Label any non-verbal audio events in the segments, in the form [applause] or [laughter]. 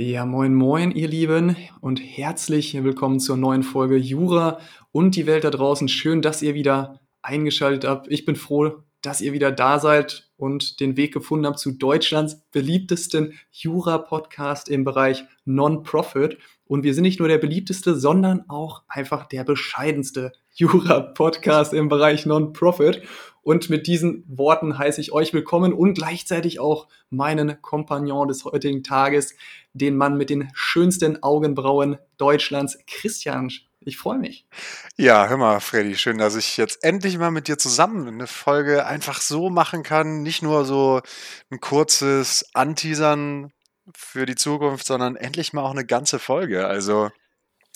Ja, moin, moin, ihr Lieben, und herzlich willkommen zur neuen Folge Jura und die Welt da draußen. Schön, dass ihr wieder eingeschaltet habt. Ich bin froh, dass ihr wieder da seid und den Weg gefunden habt zu Deutschlands beliebtesten Jura-Podcast im Bereich Non-Profit. Und wir sind nicht nur der beliebteste, sondern auch einfach der bescheidenste Jura-Podcast im Bereich Non-Profit. Und mit diesen Worten heiße ich euch willkommen und gleichzeitig auch meinen Kompagnon des heutigen Tages, den Mann mit den schönsten Augenbrauen Deutschlands, Christian. Ich freue mich. Ja, hör mal, Freddy, schön, dass ich jetzt endlich mal mit dir zusammen eine Folge einfach so machen kann. Nicht nur so ein kurzes Anteasern für die Zukunft, sondern endlich mal auch eine ganze Folge. Also,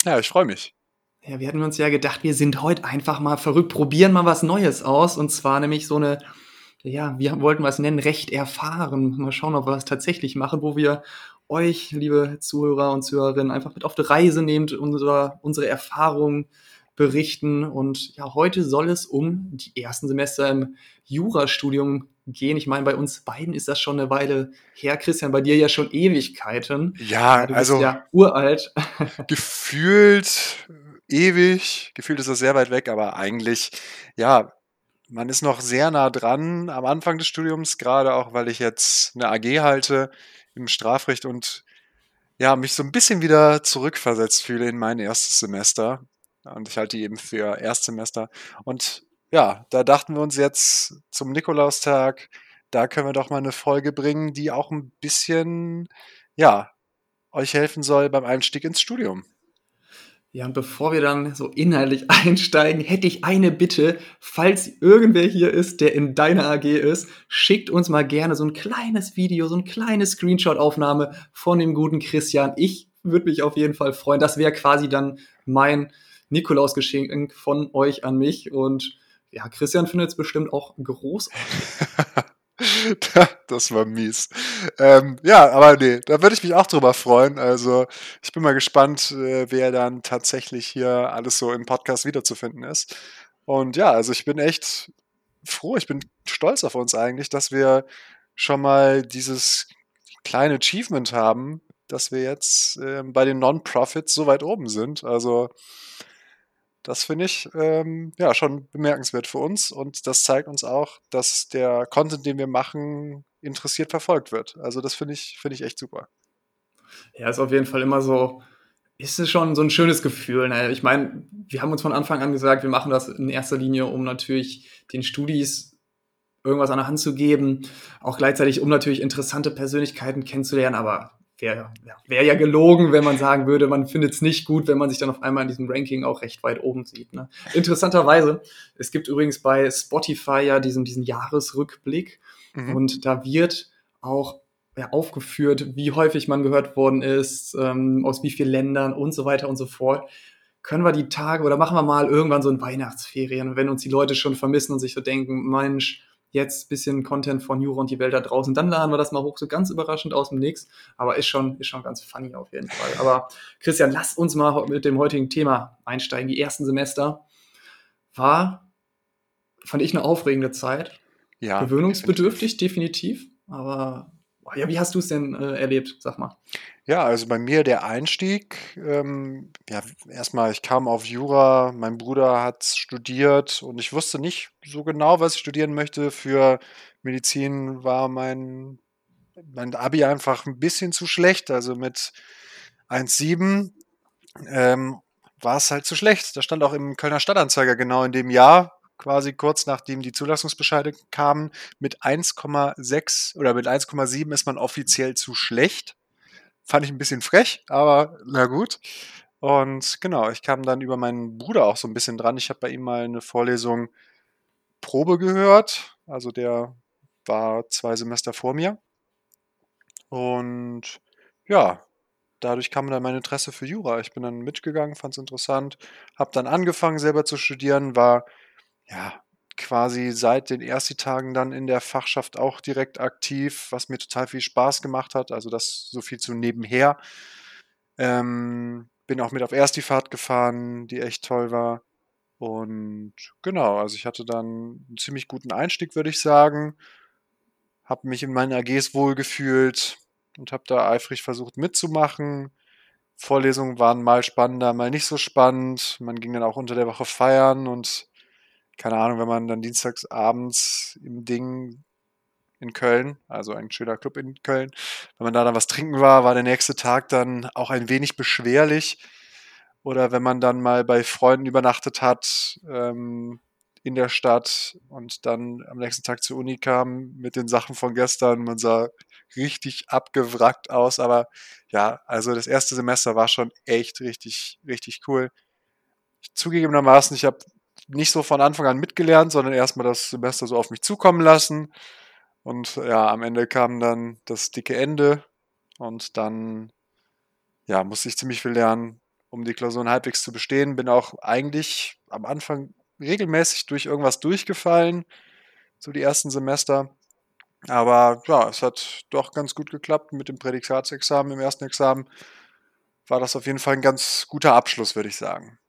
ja, ich freue mich. Ja, wir hatten uns ja gedacht, wir sind heute einfach mal verrückt, probieren mal was Neues aus. Und zwar nämlich so eine, ja, wir wollten was nennen, recht erfahren. Mal schauen, ob wir das tatsächlich machen, wo wir euch, liebe Zuhörer und Zuhörerinnen, einfach mit auf die Reise nehmt, unsere, unsere Erfahrungen berichten. Und ja, heute soll es um die ersten Semester im Jurastudium gehen. Ich meine, bei uns beiden ist das schon eine Weile her. Christian, bei dir ja schon Ewigkeiten. Ja, du also. ja uralt. [laughs] Gefühlt ewig. Gefühlt ist das sehr weit weg, aber eigentlich, ja, man ist noch sehr nah dran am Anfang des Studiums, gerade auch, weil ich jetzt eine AG halte im Strafrecht und ja, mich so ein bisschen wieder zurückversetzt fühle in mein erstes Semester. Und ich halte die eben für Erstsemester. Und ja, da dachten wir uns jetzt zum Nikolaustag, da können wir doch mal eine Folge bringen, die auch ein bisschen, ja, euch helfen soll beim Einstieg ins Studium. Ja, und bevor wir dann so inhaltlich [laughs] einsteigen, hätte ich eine Bitte. Falls irgendwer hier ist, der in deiner AG ist, schickt uns mal gerne so ein kleines Video, so ein kleine Screenshot-Aufnahme von dem guten Christian. Ich würde mich auf jeden Fall freuen. Das wäre quasi dann mein Nikolaus-Geschenk von euch an mich. Und ja, Christian findet es bestimmt auch großartig. [laughs] [laughs] das war mies. Ähm, ja, aber nee, da würde ich mich auch drüber freuen. Also ich bin mal gespannt, äh, wer dann tatsächlich hier alles so im Podcast wiederzufinden ist. Und ja, also ich bin echt froh, ich bin stolz auf uns eigentlich, dass wir schon mal dieses kleine Achievement haben, dass wir jetzt äh, bei den Non-Profits so weit oben sind. Also das finde ich ähm, ja schon bemerkenswert für uns und das zeigt uns auch, dass der Content, den wir machen, interessiert verfolgt wird. Also das finde ich, finde ich echt super. Ja, ist auf jeden Fall immer so, ist es schon so ein schönes Gefühl. Ne? Ich meine, wir haben uns von Anfang an gesagt, wir machen das in erster Linie, um natürlich den Studis irgendwas an der Hand zu geben, auch gleichzeitig, um natürlich interessante Persönlichkeiten kennenzulernen, aber wäre ja, wär ja gelogen, wenn man sagen würde, man findet es nicht gut, wenn man sich dann auf einmal in diesem Ranking auch recht weit oben sieht. Ne? Interessanterweise, es gibt übrigens bei Spotify ja diesen, diesen Jahresrückblick mhm. und da wird auch ja, aufgeführt, wie häufig man gehört worden ist, ähm, aus wie vielen Ländern und so weiter und so fort. Können wir die Tage oder machen wir mal irgendwann so ein Weihnachtsferien, wenn uns die Leute schon vermissen und sich so denken, Mensch, jetzt bisschen Content von Jura und die Welt da draußen. Dann laden wir das mal hoch, so ganz überraschend aus dem Nix. Aber ist schon, ist schon ganz funny auf jeden Fall. Aber Christian, lass uns mal mit dem heutigen Thema einsteigen. Die ersten Semester war, fand ich eine aufregende Zeit. Ja. Gewöhnungsbedürftig, definitiv. Aber ja, wie hast du es denn äh, erlebt, sag mal? Ja, also bei mir der Einstieg, ähm, ja, erstmal, ich kam auf Jura, mein Bruder hat studiert und ich wusste nicht so genau, was ich studieren möchte. Für Medizin war mein, mein Abi einfach ein bisschen zu schlecht, also mit 1,7 ähm, war es halt zu schlecht. Das stand auch im Kölner Stadtanzeiger genau in dem Jahr, quasi kurz nachdem die Zulassungsbescheide kamen, mit 1,6 oder mit 1,7 ist man offiziell zu schlecht. Fand ich ein bisschen frech, aber na gut. Und genau, ich kam dann über meinen Bruder auch so ein bisschen dran. Ich habe bei ihm mal eine Vorlesung Probe gehört. Also der war zwei Semester vor mir. Und ja, dadurch kam dann mein Interesse für Jura. Ich bin dann mitgegangen, fand es interessant, habe dann angefangen selber zu studieren, war ja, quasi seit den Ersti-Tagen dann in der Fachschaft auch direkt aktiv, was mir total viel Spaß gemacht hat. Also das so viel zu nebenher. Ähm, bin auch mit auf Erstifahrt gefahren, die echt toll war. Und genau, also ich hatte dann einen ziemlich guten Einstieg, würde ich sagen. Habe mich in meinen AGs wohlgefühlt. und habe da eifrig versucht mitzumachen. Vorlesungen waren mal spannender, mal nicht so spannend. Man ging dann auch unter der Woche feiern und keine Ahnung, wenn man dann dienstags abends im Ding in Köln, also ein schöner Club in Köln, wenn man da dann was trinken war, war der nächste Tag dann auch ein wenig beschwerlich. Oder wenn man dann mal bei Freunden übernachtet hat ähm, in der Stadt und dann am nächsten Tag zur Uni kam mit den Sachen von gestern, man sah richtig abgewrackt aus. Aber ja, also das erste Semester war schon echt richtig, richtig cool. Zugegebenermaßen, ich habe nicht so von Anfang an mitgelernt, sondern erstmal das Semester so auf mich zukommen lassen. Und ja, am Ende kam dann das dicke Ende und dann ja, musste ich ziemlich viel lernen, um die Klausuren halbwegs zu bestehen. Bin auch eigentlich am Anfang regelmäßig durch irgendwas durchgefallen, so die ersten Semester. Aber ja, es hat doch ganz gut geklappt mit dem Prädikatsexamen. Im ersten Examen war das auf jeden Fall ein ganz guter Abschluss, würde ich sagen.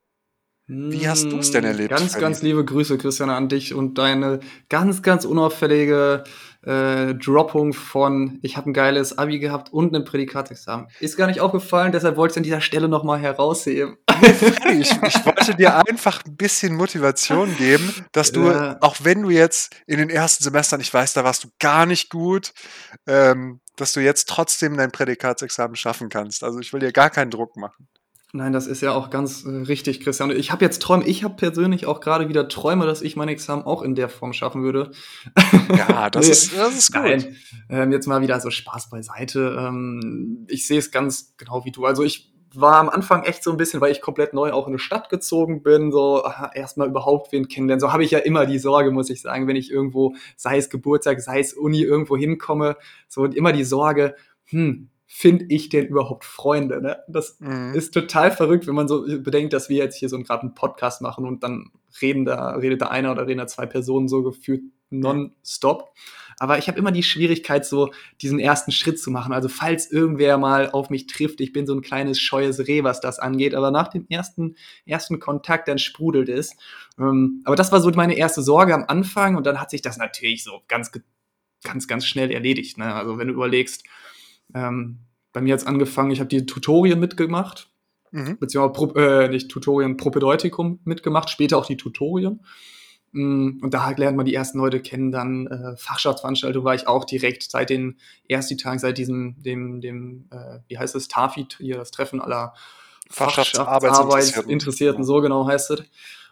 Wie hast du es denn Hm, erlebt, Ganz, Freddy? ganz liebe Grüße, Christian, an dich und deine ganz, ganz unauffällige äh, Droppung von ich habe ein geiles Abi gehabt und ein Prädikatsexamen. Ist gar nicht aufgefallen, deshalb wollte ich es an dieser Stelle nochmal herausheben. Ich, ich wollte dir einfach ein bisschen Motivation geben, dass du, Ja. auch wenn du jetzt in den ersten Semestern, ich weiß, da warst du gar nicht gut, ähm, dass du jetzt trotzdem dein Prädikatsexamen schaffen kannst. Also ich will dir gar keinen Druck machen. Nein, das ist ja auch ganz äh, richtig, Christian. Ich habe jetzt Träume, ich habe persönlich auch gerade wieder Träume, dass ich mein Examen auch in der Form schaffen würde. Ja, das, [laughs] Nee. ist, das ist gut. Nein, ähm, jetzt mal wieder so Spaß beiseite. Ähm, ich sehe es ganz genau wie du. Also ich war am Anfang echt so ein bisschen, weil ich komplett neu auch in eine Stadt gezogen bin, so erstmal überhaupt wen kennenlernen. So habe ich ja immer die Sorge, muss ich sagen, wenn ich irgendwo, sei es Geburtstag, sei es Uni, irgendwo hinkomme, so und immer die Sorge, hm, finde ich denn überhaupt Freunde? Ne? Das Mhm. ist total verrückt, wenn man so bedenkt, dass wir jetzt hier so gerade einen Podcast machen und dann reden da, redet da einer oder reden da zwei Personen so gefühlt nonstop. Aber ich habe immer die Schwierigkeit, so diesen ersten Schritt zu machen. Also falls irgendwer mal auf mich trifft, ich bin so ein kleines scheues Reh, was das angeht. Aber nach dem ersten, ersten Kontakt, dann sprudelt es. Ähm, aber das war so meine erste Sorge am Anfang und dann hat sich das natürlich so ganz, ganz, ganz schnell erledigt. Ne? Also wenn du überlegst, ähm, bei mir hat's angefangen, ich habe die Tutorien mitgemacht Mhm. beziehungsweise Pro, äh, nicht Tutorien, Propedeutikum mitgemacht, später auch die Tutorien. Mm, Und da lernt man die ersten Leute kennen, dann äh, Fachschaftsveranstaltung war ich auch direkt seit den ersten Tagen, seit diesem, dem, dem, äh, wie heißt es, TAFIT, hier das Treffen aller Fachschaftsarbeitsinteressierten. Interessierten, so genau heißt es.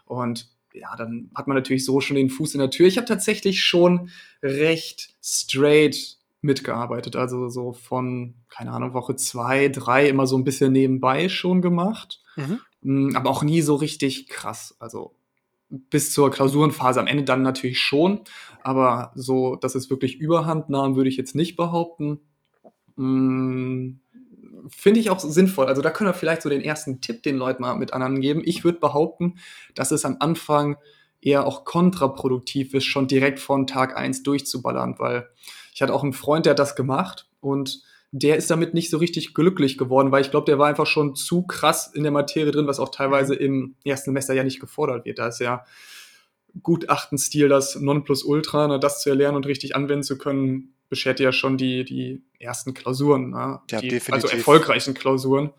Und ja, dann hat man natürlich so schon den Fuß in der Tür. Ich habe tatsächlich schon recht straight mitgearbeitet, also so von, keine Ahnung, Woche zwei, drei immer so ein bisschen nebenbei schon gemacht. Mhm. Mm, aber auch nie so richtig krass. Also bis zur Klausurenphase am Ende dann natürlich schon, aber so, dass es wirklich Überhand nahm, würde ich jetzt nicht behaupten. Mm, Finde ich auch sinnvoll. Also da können wir vielleicht so den ersten Tipp den Leuten mal mit anderen geben. Ich würde behaupten, dass es am Anfang eher auch kontraproduktiv ist, schon direkt von Tag eins durchzuballern, weil ich hatte auch einen Freund, der hat das gemacht und der ist damit nicht so richtig glücklich geworden, weil ich glaube, der war einfach schon zu krass in der Materie drin, was auch teilweise im ersten Semester ja nicht gefordert wird. Da ist ja Gutachtenstil das Nonplusultra, ne, das zu erlernen und richtig anwenden zu können, beschert ja schon die, die ersten Klausuren, ne? Ja, die, definitiv. also erfolgreichen Klausuren.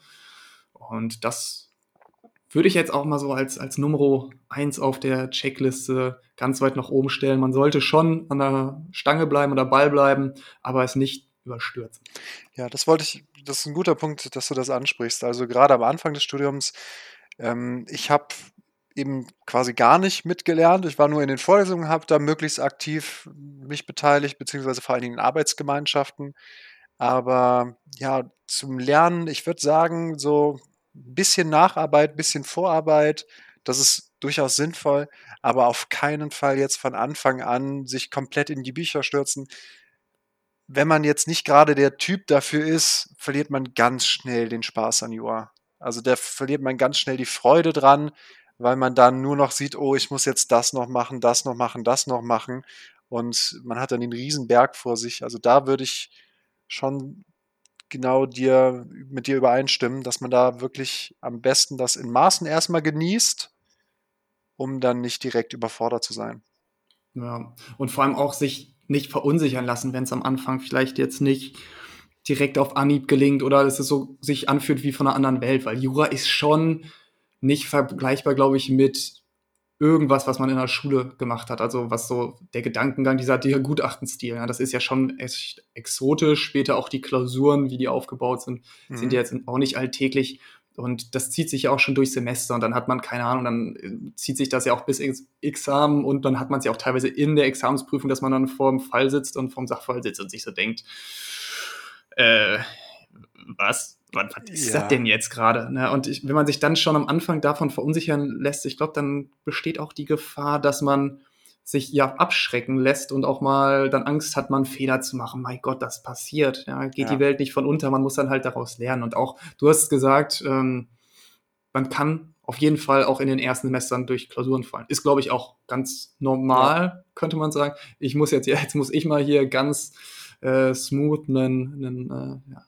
Und das würde ich jetzt auch mal so als, als Nummer eins auf der Checkliste ganz weit nach oben stellen. Man sollte schon an der Stange bleiben oder Ball bleiben, aber es nicht überstürzen. Ja, das wollte ich, das ist ein guter Punkt, dass du das ansprichst. Also gerade am Anfang des Studiums, ähm, ich habe eben quasi gar nicht mitgelernt. Ich war nur in den Vorlesungen, habe da möglichst aktiv mich beteiligt, beziehungsweise vor allen Dingen in Arbeitsgemeinschaften. Aber ja, zum Lernen, ich würde sagen, so bisschen Nacharbeit, bisschen Vorarbeit, das ist durchaus sinnvoll, aber auf keinen Fall jetzt von Anfang an sich komplett in die Bücher stürzen. Wenn man jetzt nicht gerade der Typ dafür ist, verliert man ganz schnell den Spaß an Jura. Also da verliert man ganz schnell die Freude dran, weil man dann nur noch sieht, oh, ich muss jetzt das noch machen, das noch machen, das noch machen. Und man hat dann den Riesenberg vor sich. Also da würde ich schon genau dir, mit dir übereinstimmen, dass man da wirklich am besten das in Maßen erstmal genießt, um dann nicht direkt überfordert zu sein. Ja. Und vor allem auch sich nicht verunsichern lassen, wenn es am Anfang vielleicht jetzt nicht direkt auf Anhieb gelingt oder dass es so sich anfühlt wie von einer anderen Welt, weil Jura ist schon nicht vergleichbar, glaube ich, mit irgendwas, was man in der Schule gemacht hat. Also was so der Gedankengang, dieser, dieser Gutachtenstil, ja, das ist ja schon echt exotisch. Später auch die Klausuren, wie die aufgebaut sind, mhm. sind ja jetzt auch nicht alltäglich. Und das zieht sich ja auch schon durch Semester und dann hat man, keine Ahnung, dann äh, zieht sich das ja auch bis ins Examen und dann hat man es ja auch teilweise in der Examensprüfung, dass man dann vor dem Fall sitzt und vorm Sachverhalt sitzt und sich so denkt, äh, was? Was, was ist ja. das denn jetzt gerade? Ne? Und ich, wenn man sich dann schon am Anfang davon verunsichern lässt, ich glaube, dann besteht auch die Gefahr, dass man sich ja abschrecken lässt und auch mal dann Angst hat, man Fehler zu machen. Mein Gott, das passiert. Ja, geht ja. die Welt nicht von unter, man muss dann halt daraus lernen. Und auch, du hast gesagt, ähm, man kann auf jeden Fall auch in den ersten Semestern durch Klausuren fallen. Ist, glaube ich, auch ganz normal, ja. könnte man sagen. Ich muss jetzt, jetzt muss ich mal hier ganz äh, smooth einen, einen äh, ja,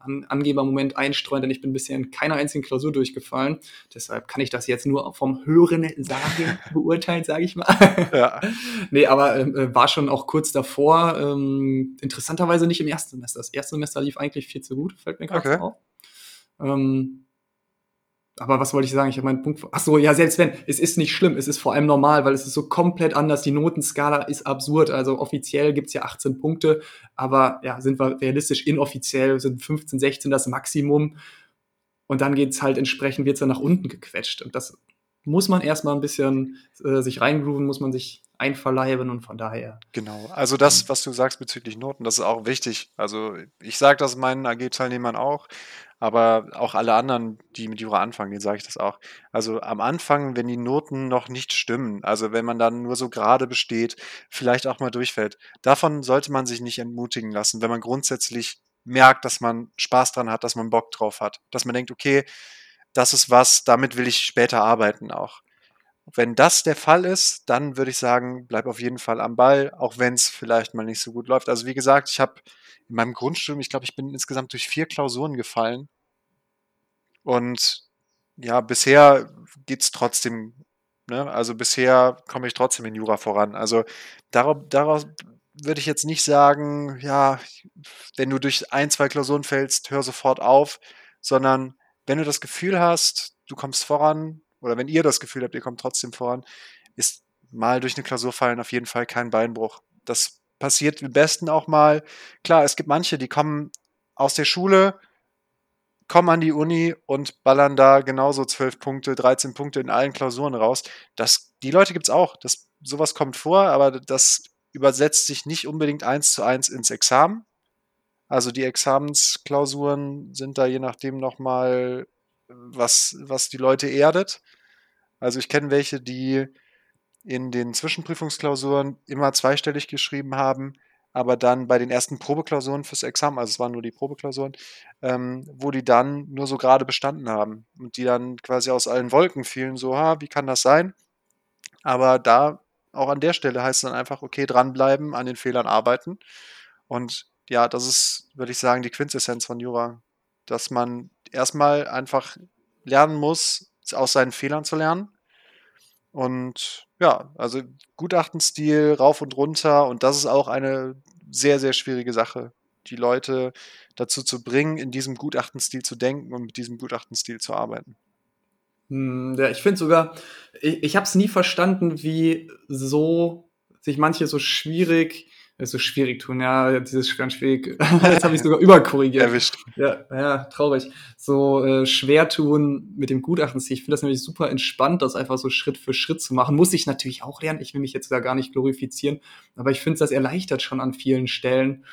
an Angebermoment einstreuen, denn ich bin bisher in keiner einzigen Klausur durchgefallen. Deshalb kann ich das jetzt nur vom Hören sagen [laughs] beurteilen, sage ich mal. Ja. [laughs] nee, aber ähm, äh, war schon auch kurz davor. Ähm, interessanterweise nicht im ersten Semester. Das erste Semester lief eigentlich viel zu gut, fällt mir gerade okay. auf. Ähm, aber was wollte ich sagen? Ich habe meinen Punkt. Ach so, ja, selbst wenn, es ist nicht schlimm, es ist vor allem normal, weil es ist so komplett anders. Die Notenskala ist absurd. Also offiziell gibt's ja 18 Punkte, aber ja, sind wir realistisch, inoffiziell sind 15, 16 das Maximum. Und dann geht's halt entsprechend, wird's dann nach unten gequetscht. Und das muss man erstmal ein bisschen äh, sich reingrooven, muss man sich einverleiben und von daher. Genau, also das, was du sagst bezüglich Noten, das ist auch wichtig. Also ich sage das meinen AG-Teilnehmern auch aber auch alle anderen, die mit Jura anfangen, denen sage ich das auch. Also am Anfang, wenn die Noten noch nicht stimmen, also wenn man dann nur so gerade besteht, vielleicht auch mal durchfällt, davon sollte man sich nicht entmutigen lassen, wenn man grundsätzlich merkt, dass man Spaß dran hat, dass man Bock drauf hat, dass man denkt, okay, das ist was, damit will ich später arbeiten auch. Wenn das der Fall ist, dann würde ich sagen, bleib auf jeden Fall am Ball, auch wenn es vielleicht mal nicht so gut läuft. Also wie gesagt, ich habe in meinem Grundstudium, ich glaube, ich bin insgesamt durch vier Klausuren gefallen. Und ja, bisher geht's trotzdem, ne? Also bisher komme ich trotzdem in Jura voran. Also darauf, daraus würde ich jetzt nicht sagen, ja, wenn du durch ein, zwei Klausuren fällst, hör sofort auf, sondern wenn du das Gefühl hast, du kommst voran, oder wenn ihr das Gefühl habt, ihr kommt trotzdem voran, ist mal durch eine Klausur fallen auf jeden Fall kein Beinbruch. Das passiert am besten auch mal. Klar, es gibt manche, die kommen aus der Schule, kommen an die Uni und ballern da genauso 12 Punkte, 13 Punkte in allen Klausuren raus. Das, die Leute gibt es auch. Das, sowas kommt vor, aber das übersetzt sich nicht unbedingt eins zu eins ins Examen. Also die Examensklausuren sind da je nachdem nochmal, was, was die Leute erdet. Also ich kenne welche, die in den Zwischenprüfungsklausuren immer zweistellig geschrieben haben, aber dann bei den ersten Probeklausuren fürs Examen, also es waren nur die Probeklausuren, ähm, wo die dann nur so gerade bestanden haben und die dann quasi aus allen Wolken fielen, so, ha, wie kann das sein? Aber da, auch an der Stelle heißt es dann einfach, okay, dranbleiben, an den Fehlern arbeiten. Und ja, das ist, würde ich sagen, die Quintessenz von Jura, dass man erstmal einfach lernen muss, aus seinen Fehlern zu lernen und ja, also Gutachtenstil rauf und runter und das ist auch eine sehr, sehr schwierige Sache, die Leute dazu zu bringen, in diesem Gutachtenstil zu denken und mit diesem Gutachtenstil zu arbeiten. Hm, ja, ich finde sogar, ich, ich habe es nie verstanden, wie so sich manche so schwierig so schwierig tun, ja, dieses ganz schwierig. [laughs] [laughs] Jetzt habe ich sogar überkorrigiert. Erwischt. Ja, ja, traurig. So äh, schwer tun mit dem Gutachten. Ich finde das nämlich super entspannt, das einfach so Schritt für Schritt zu machen. Muss ich natürlich auch lernen. Ich will mich jetzt da gar nicht glorifizieren, aber ich finde, das erleichtert schon an vielen Stellen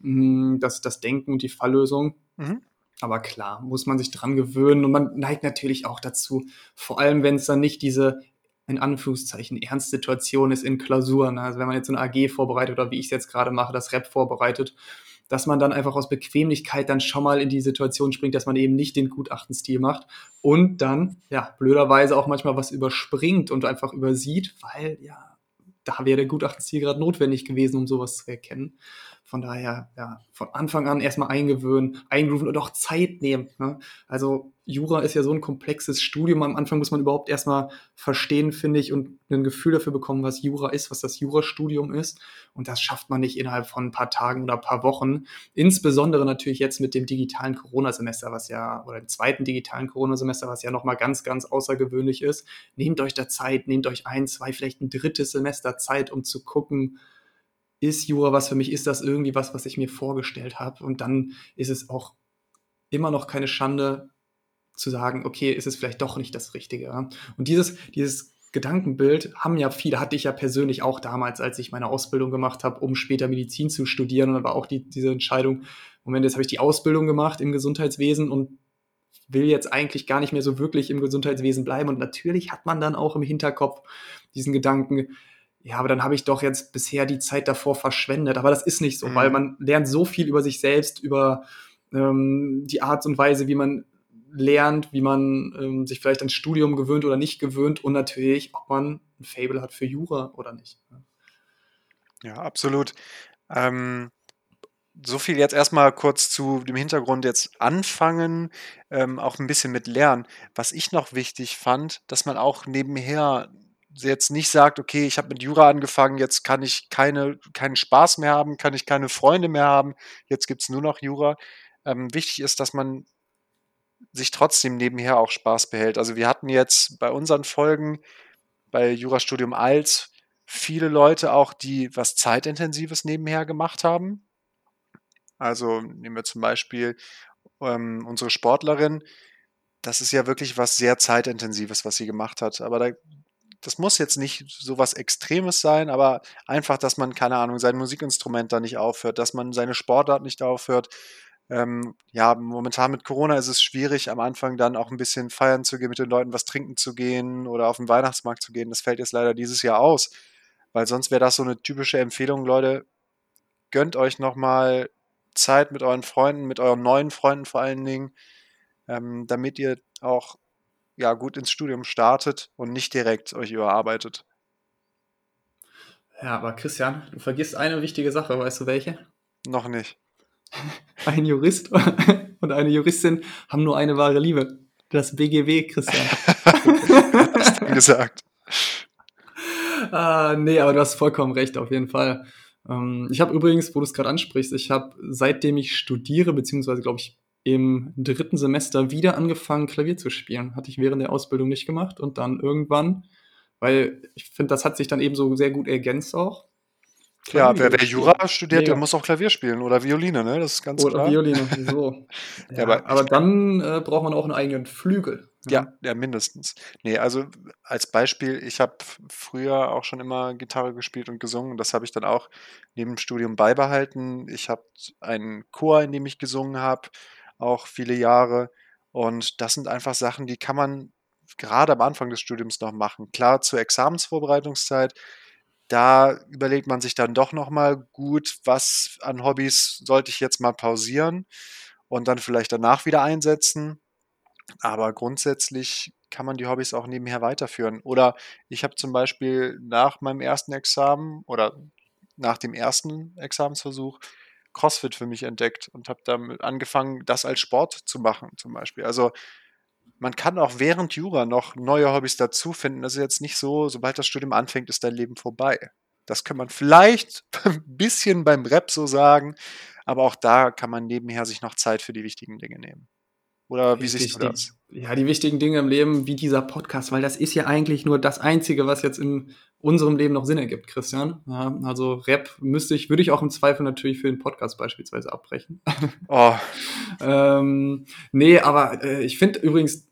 mh, hm, das, das Denken und die Falllösung. Mhm. Aber klar, muss man sich dran gewöhnen und man neigt natürlich auch dazu, vor allem wenn es dann nicht diese in Anführungszeichen Ernstsituation ist in Klausuren. Also wenn man jetzt so eine AG vorbereitet oder wie ich es jetzt gerade mache, das Rep vorbereitet, dass man dann einfach aus Bequemlichkeit dann schon mal in die Situation springt, dass man eben nicht den Gutachtenstil macht und dann, ja, blöderweise auch manchmal was überspringt und einfach übersieht, weil, ja, da wäre der Gutachtenstil gerade notwendig gewesen, um sowas zu erkennen. Von daher, ja, von Anfang an erstmal eingewöhnen, eingrooven und auch Zeit nehmen. Ne? Also Jura ist ja so ein komplexes Studium. Am Anfang muss man überhaupt erstmal verstehen, finde ich, und ein Gefühl dafür bekommen, was Jura ist, was das Jurastudium ist. Und das schafft man nicht innerhalb von ein paar Tagen oder ein paar Wochen. Insbesondere natürlich jetzt mit dem digitalen Corona-Semester, was ja, oder dem zweiten digitalen Corona-Semester, was ja nochmal ganz, ganz außergewöhnlich ist. Nehmt euch da Zeit, nehmt euch ein, zwei, vielleicht ein drittes Semester Zeit, um zu gucken, ist Jura was für mich? Ist das irgendwie was, was ich mir vorgestellt habe? Und dann ist es auch immer noch keine Schande zu sagen, okay, ist es vielleicht doch nicht das Richtige. Und dieses, dieses Gedankenbild haben ja viele, hatte ich ja persönlich auch damals, als ich meine Ausbildung gemacht habe, um später Medizin zu studieren. Und dann war auch die, diese Entscheidung, Moment, jetzt habe ich die Ausbildung gemacht im Gesundheitswesen und will jetzt eigentlich gar nicht mehr so wirklich im Gesundheitswesen bleiben. Und natürlich hat man dann auch im Hinterkopf diesen Gedanken, ja, aber dann habe ich doch jetzt bisher die Zeit davor verschwendet. Aber das ist nicht so, mhm. weil man lernt so viel über sich selbst, über ähm, die Art und Weise, wie man lernt, wie man ähm, sich vielleicht ans Studium gewöhnt oder nicht gewöhnt und natürlich, ob man ein Fable hat für Jura oder nicht. Ja, absolut. Ähm, so viel jetzt erstmal kurz zu dem Hintergrund jetzt anfangen, ähm, auch ein bisschen mit Lernen. Was ich noch wichtig fand, dass man auch nebenher jetzt nicht sagt, okay, ich habe mit Jura angefangen, jetzt kann ich keine, keinen Spaß mehr haben, kann ich keine Freunde mehr haben, jetzt gibt es nur noch Jura. Ähm, wichtig ist, dass man sich trotzdem nebenher auch Spaß behält. Also wir hatten jetzt bei unseren Folgen bei Jurastudium als viele Leute auch, die was Zeitintensives nebenher gemacht haben. Also nehmen wir zum Beispiel ähm, unsere Sportlerin. Das ist ja wirklich was sehr zeitintensives, was sie gemacht hat. Aber da das muss jetzt nicht so was Extremes sein, aber einfach, dass man, keine Ahnung, sein Musikinstrument da nicht aufhört, dass man seine Sportart nicht aufhört. Ähm, ja, momentan mit Corona ist es schwierig, am Anfang dann auch ein bisschen feiern zu gehen, mit den Leuten was trinken zu gehen oder auf den Weihnachtsmarkt zu gehen. Das fällt jetzt leider dieses Jahr aus, weil sonst wäre das so eine typische Empfehlung, Leute, gönnt euch nochmal Zeit mit euren Freunden, mit euren neuen Freunden vor allen Dingen, ähm, damit ihr auch ja, gut ins Studium startet und nicht direkt euch überarbeitet. Ja, aber Christian, du vergisst eine wichtige Sache, weißt du welche? Noch nicht. [laughs] Ein Jurist [laughs] und eine Juristin haben nur eine wahre Liebe. Das BGW, Christian. [laughs] hast du gesagt. Ah, nee, aber du hast vollkommen recht, auf jeden Fall. Ähm, ich habe übrigens, wo du es gerade ansprichst, ich habe seitdem ich studiere, beziehungsweise glaube ich im dritten Semester wieder angefangen, Klavier zu spielen. Hatte ich während der Ausbildung nicht gemacht und dann irgendwann, weil ich finde, das hat sich dann eben so sehr gut ergänzt auch. Klavier ja, wer, wer Jura studiert, Mega. der muss auch Klavier spielen oder Violine, ne? Das ist ganz oder klar. Oder Violine, [laughs] so. ja, ja, aber, aber dann äh, braucht man auch einen eigenen Flügel. Ja, ja, ja mindestens. Nee, also als Beispiel, ich habe früher auch schon immer Gitarre gespielt und gesungen. Das habe ich dann auch neben dem Studium beibehalten. Ich habe einen Chor, in dem ich gesungen habe auch viele Jahre. Und das sind einfach Sachen, die kann man gerade am Anfang des Studiums noch machen. Klar, zur Examensvorbereitungszeit, da überlegt man sich dann doch nochmal gut, was an Hobbys sollte ich jetzt mal pausieren und dann vielleicht danach wieder einsetzen. Aber grundsätzlich kann man die Hobbys auch nebenher weiterführen. Oder ich habe zum Beispiel nach meinem ersten Examen oder nach dem ersten Examensversuch CrossFit für mich entdeckt und habe damit angefangen, das als Sport zu machen, zum Beispiel. Also man kann auch während Jura noch neue Hobbys dazu finden. Das ist jetzt nicht so, sobald das Studium anfängt, ist dein Leben vorbei. Das kann man vielleicht [laughs] ein bisschen beim Rap so sagen, aber auch da kann man nebenher sich noch Zeit für die wichtigen Dinge nehmen. Oder wie siehst du das? Ja, die wichtigen Dinge im Leben, wie dieser Podcast, weil das ist ja eigentlich nur das Einzige, was jetzt in unserem Leben noch Sinn ergibt, Christian. Ja, also Rap müsste ich, würde ich auch im Zweifel natürlich für den Podcast beispielsweise abbrechen. [laughs] Oh. ähm, nee, aber äh, ich finde übrigens,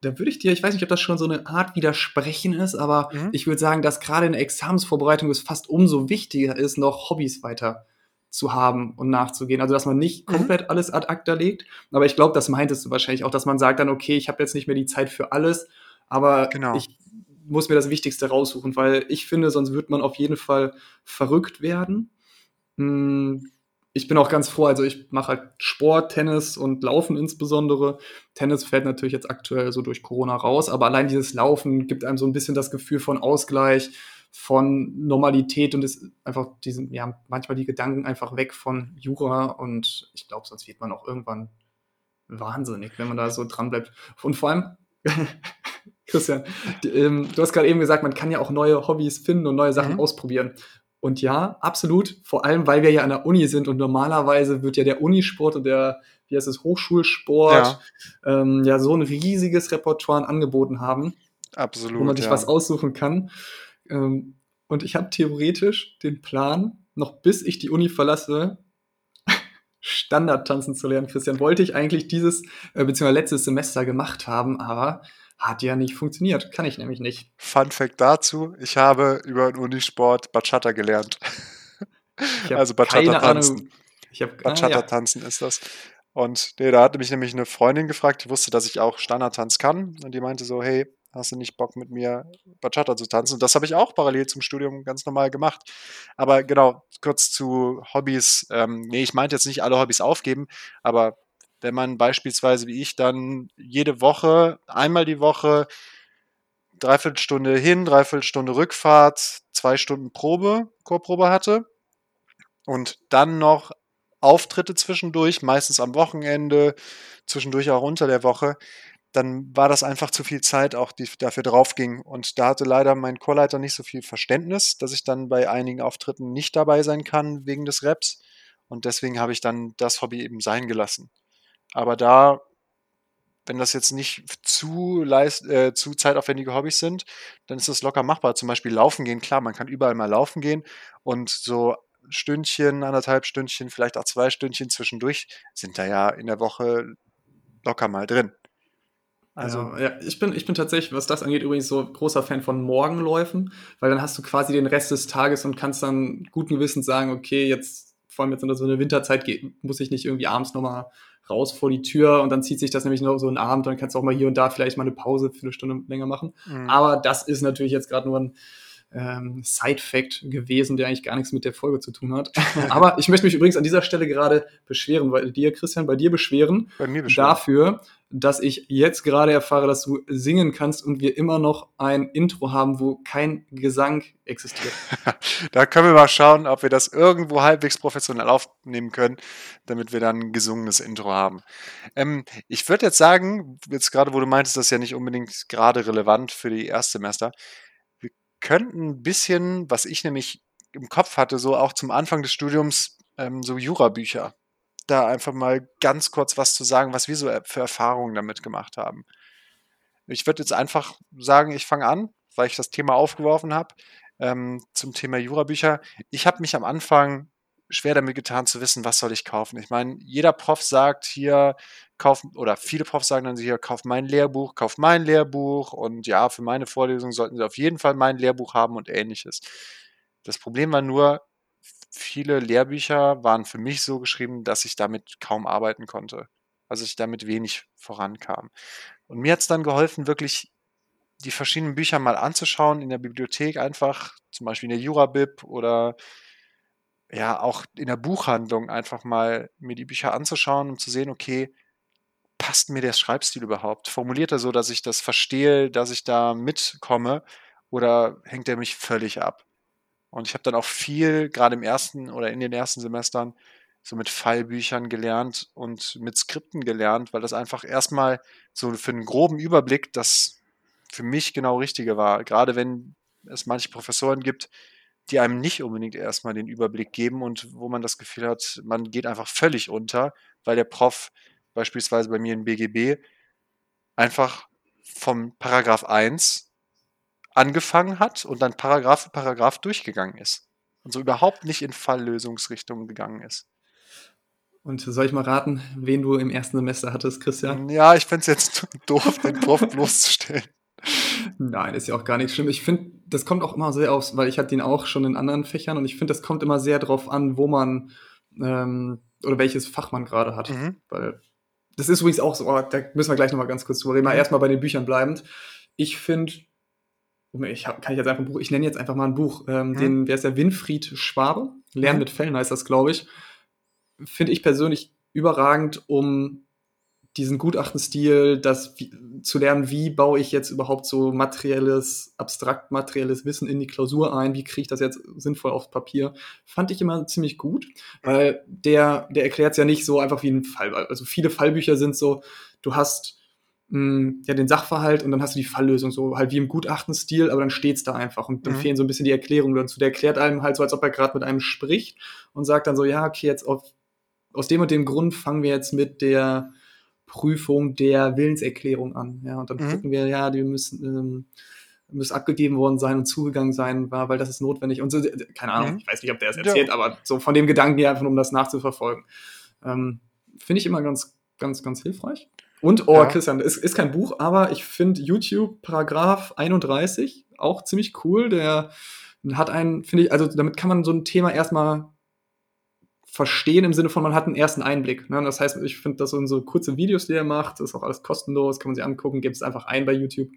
da würde ich dir, ich weiß nicht, ob das schon so eine Art Widersprechen ist, aber mhm. ich würde sagen, dass gerade in der Examensvorbereitung es fast umso wichtiger ist, noch Hobbys weiter zu haben und nachzugehen. Also dass man nicht mhm. komplett mhm. alles ad acta legt. Aber ich glaube, das meintest du wahrscheinlich auch, dass man sagt dann, okay, ich habe jetzt nicht mehr die Zeit für alles, aber genau. ich muss mir das Wichtigste raussuchen, weil ich finde, sonst wird man auf jeden Fall verrückt werden. Hm, ich bin auch ganz froh, also ich mache halt Sport, Tennis und Laufen insbesondere. Tennis fällt natürlich jetzt aktuell so durch Corona raus, aber allein dieses Laufen gibt einem so ein bisschen das Gefühl von Ausgleich, von Normalität und ist einfach diesen, ja, manchmal die Gedanken einfach weg von Jura und ich glaube, sonst wird man auch irgendwann wahnsinnig, wenn man da so dran bleibt. Und vor allem, [laughs] Christian, ähm, du hast gerade eben gesagt, man kann ja auch neue Hobbys finden und neue Sachen mhm. ausprobieren. Und ja, absolut, vor allem, weil wir ja an der Uni sind und normalerweise wird ja der Unisport und der, wie heißt es, Hochschulsport, ja, ähm, ja so ein riesiges Repertoire angeboten haben. Absolut. Wo man sich ja. was aussuchen kann. Ähm, und ich habe theoretisch den Plan, noch bis ich die Uni verlasse, [laughs] Standardtanzen zu lernen. Christian, wollte ich eigentlich dieses, äh, beziehungsweise letztes Semester gemacht haben, aber hat ja nicht funktioniert. Kann ich nämlich nicht. Fun Fact dazu: Ich habe über den Unisport Bachata gelernt. also Bachata tanzen. Hab, Bachata ah, ja. tanzen ist das. Und nee, da hatte mich nämlich eine Freundin gefragt, die wusste, dass ich auch Standardtanz kann. Und die meinte so: Hey, hast du nicht Bock mit mir Bachata zu tanzen? Und das habe ich auch parallel zum Studium ganz normal gemacht. Aber genau, kurz zu Hobbys. Ähm, nee, ich meinte jetzt nicht alle Hobbys aufgeben, aber wenn man beispielsweise wie ich dann jede Woche, einmal die Woche, dreiviertel Stunde hin, dreiviertel Stunde Rückfahrt, zwei Stunden Probe, Chorprobe hatte und dann noch Auftritte zwischendurch, meistens am Wochenende, zwischendurch auch unter der Woche, dann war das einfach zu viel Zeit auch, die dafür drauf ging. Und da hatte leider mein Chorleiter nicht so viel Verständnis, dass ich dann bei einigen Auftritten nicht dabei sein kann wegen des Raps. Und deswegen habe ich dann das Hobby eben sein gelassen. Aber da, wenn das jetzt nicht zu, leist, äh, zu zeitaufwendige Hobbys sind, dann ist das locker machbar. Zum Beispiel laufen gehen, klar, man kann überall mal laufen gehen und so Stündchen, anderthalb Stündchen, vielleicht auch zwei Stündchen zwischendurch sind da ja in der Woche locker mal drin. Also, ja, ja, ich, bin, ich bin tatsächlich, was das angeht, übrigens so großer Fan von Morgenläufen, weil dann hast du quasi den Rest des Tages und kannst dann guten Gewissens sagen, okay, jetzt, vor allem jetzt in so eine Winterzeit, muss ich nicht irgendwie abends nochmal raus vor die Tür und dann zieht sich das nämlich noch so einen Abend und dann kannst du auch mal hier und da vielleicht mal eine Pause für eine Stunde länger machen. Mhm. Aber das ist natürlich jetzt gerade nur ein ähm, Side-Fact gewesen, der eigentlich gar nichts mit der Folge zu tun hat. [laughs] Aber ich möchte mich übrigens an dieser Stelle gerade beschweren, bei dir, Christian, bei dir beschweren, bei mir beschweren. dafür, dass ich jetzt gerade erfahre, dass du singen kannst und wir immer noch ein Intro haben, wo kein Gesang existiert. [laughs] da können wir mal schauen, ob wir das irgendwo halbwegs professionell aufnehmen können, damit wir dann ein gesungenes Intro haben. Ähm, ich würde jetzt sagen, jetzt gerade, wo du meintest, das ist ja nicht unbedingt gerade relevant für die Erstsemester, könnten ein bisschen, was ich nämlich im Kopf hatte, so auch zum Anfang des Studiums, ähm, so Jura-Bücher. Da einfach mal ganz kurz was zu sagen, was wir so für Erfahrungen damit gemacht haben. Ich würde jetzt einfach sagen, ich fange an, weil ich das Thema aufgeworfen habe, ähm, zum Thema Jura-Bücher. Ich habe mich am Anfang schwer damit getan zu wissen, was soll ich kaufen. Ich meine, jeder Prof sagt hier, kauf, oder viele Profs sagen dann hier, kauf mein Lehrbuch, kauf mein Lehrbuch und ja, für meine Vorlesung sollten sie auf jeden Fall mein Lehrbuch haben und ähnliches. Das Problem war nur, viele Lehrbücher waren für mich so geschrieben, dass ich damit kaum arbeiten konnte. Also ich damit wenig vorankam. Und mir hat es dann geholfen, wirklich die verschiedenen Bücher mal anzuschauen in der Bibliothek einfach, zum Beispiel in der Jurabib oder ja auch in der Buchhandlung einfach mal mir die Bücher anzuschauen und zu sehen, okay, passt mir der Schreibstil überhaupt? Formuliert er so, dass ich das verstehe, dass ich da mitkomme oder hängt er mich völlig ab? Und ich habe dann auch viel, gerade im ersten oder in den ersten Semestern, so mit Fallbüchern gelernt und mit Skripten gelernt, weil das einfach erstmal so für einen groben Überblick das für mich genau Richtige war. Gerade wenn es manche Professoren gibt, die einem nicht unbedingt erstmal den Überblick geben und wo man das Gefühl hat, man geht einfach völlig unter, weil der Prof beispielsweise bei mir in BGB einfach vom Paragraph 1 angefangen hat und dann Paragraph für Paragraph durchgegangen ist. Und so überhaupt nicht in Falllösungsrichtung gegangen ist. Und soll ich mal raten, wen du im ersten Semester hattest, Christian? Ja, ich fände es jetzt [laughs] doof, den Prof [laughs] bloßzustellen. Nein, ist ja auch gar nicht schlimm. Ich finde, das kommt auch immer sehr aufs, weil ich hatte ihn auch schon in anderen Fächern und ich finde, das kommt immer sehr darauf an, wo man ähm, oder welches Fach man gerade hat. Mhm. Weil das ist übrigens auch so, oh, da müssen wir gleich nochmal ganz kurz drüber reden. Mal mhm. erstmal bei den Büchern bleibend. Ich finde, ich hab, kann ich jetzt einfach ein Buch, ich nenne jetzt einfach mal ein Buch, ähm, mhm. den, wer ist der, Winfried Schwabe? Lernen mhm. mit Fällen heißt das, glaube ich. Finde ich persönlich überragend, um diesen Gutachtenstil, das wie, zu lernen, wie baue ich jetzt überhaupt so materielles, abstrakt materielles Wissen in die Klausur ein, wie kriege ich das jetzt sinnvoll aufs Papier, fand ich immer ziemlich gut, weil der, der erklärt es ja nicht so einfach wie ein Fall. Also viele Fallbücher sind so, du hast mh, hm, ja den Sachverhalt und dann hast du die Falllösung, so halt wie im Gutachtenstil, aber dann steht's da einfach und dann mhm. fehlen so ein bisschen die Erklärungen dazu. Der erklärt einem halt so, als ob er gerade mit einem spricht und sagt dann so, ja, okay, jetzt auf, aus dem und dem Grund fangen wir jetzt mit der Prüfung der Willenserklärung an. Ja, und dann mhm. gucken wir, ja, die müssen, ähm, müssen abgegeben worden sein und zugegangen sein, war, weil das ist notwendig. Und so, keine Ahnung, mhm. ich weiß nicht, ob der es erzählt, ja. aber so von dem Gedanken her, einfach um das nachzuverfolgen. Ähm, Finde ich immer ganz, ganz, ganz hilfreich. Und, oh, ja. Christian, ist, ist kein Buch, aber ich finde YouTube Paragraph 31 auch ziemlich cool. Der hat einen, finde ich, also damit kann man so ein Thema erstmal verstehen im Sinne von, man hat einen ersten Einblick. Ne? Das heißt, ich finde, das sind so kurze Videos, die er macht, das ist auch alles kostenlos, kann man sich angucken, gibt es einfach ein bei YouTube.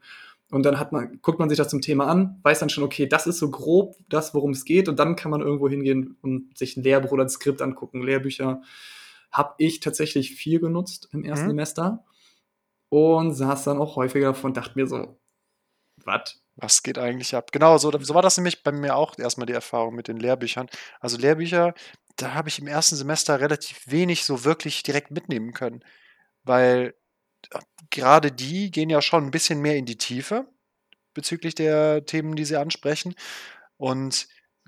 Und dann hat man, guckt man sich das zum Thema an, weiß dann schon, okay, das ist so grob das, worum es geht, und dann kann man irgendwo hingehen und sich ein Lehrbuch oder ein Skript angucken. Lehrbücher habe ich tatsächlich viel genutzt im ersten mhm. Semester und saß dann auch häufiger davon und dachte mir so, was? Was geht eigentlich ab? Genau, so, so war das nämlich bei mir auch erstmal die Erfahrung mit den Lehrbüchern. Also Lehrbücher, da habe ich im ersten Semester relativ wenig so wirklich direkt mitnehmen können, weil äh, gerade die gehen ja schon ein bisschen mehr in die Tiefe bezüglich der Themen, die sie ansprechen. Und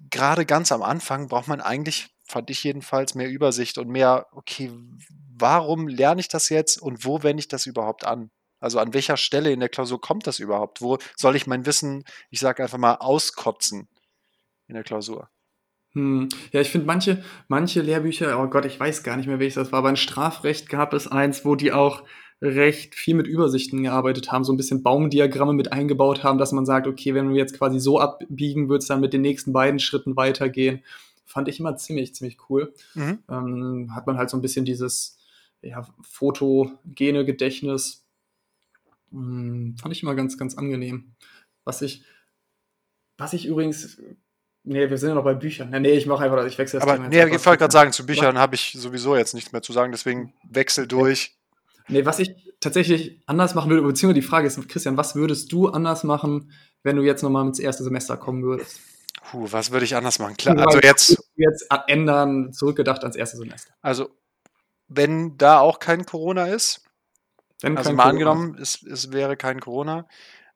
gerade ganz am Anfang braucht man eigentlich, fand ich jedenfalls, mehr Übersicht und mehr, okay, warum lerne ich das jetzt und wo wende ich das überhaupt an? Also an welcher Stelle in der Klausur kommt das überhaupt? Wo soll ich mein Wissen, ich sage einfach mal, auskotzen in der Klausur? Hm. Ja, ich finde manche, manche Lehrbücher, oh Gott, ich weiß gar nicht mehr, welches das war, aber in Strafrecht gab es eins, wo die auch recht viel mit Übersichten gearbeitet haben, so ein bisschen Baumdiagramme mit eingebaut haben, dass man sagt, okay, wenn wir jetzt quasi so abbiegen, wird es dann mit den nächsten beiden Schritten weitergehen. Fand ich immer ziemlich, ziemlich cool. Mhm. Ähm, hat man halt so ein bisschen dieses ja, fotogene Gedächtnis. Hm, fand ich immer ganz, ganz angenehm. Was ich, was ich übrigens Nee, wir sind ja noch bei Büchern. Nee, ich mache einfach, ich wechsle das Aber nee, ich wollte gerade sagen, zu Büchern habe ich sowieso jetzt nichts mehr zu sagen, deswegen wechsel durch. Nee, was ich tatsächlich anders machen würde, beziehungsweise die Frage ist, Christian, was würdest du anders machen, wenn du jetzt nochmal ins erste Semester kommen würdest? Puh, was würde ich anders machen? Klar, also jetzt. Jetzt ändern, zurückgedacht ans erste Semester. Also, wenn da auch kein Corona ist, wenn also mal Corona. angenommen, es, es wäre kein Corona,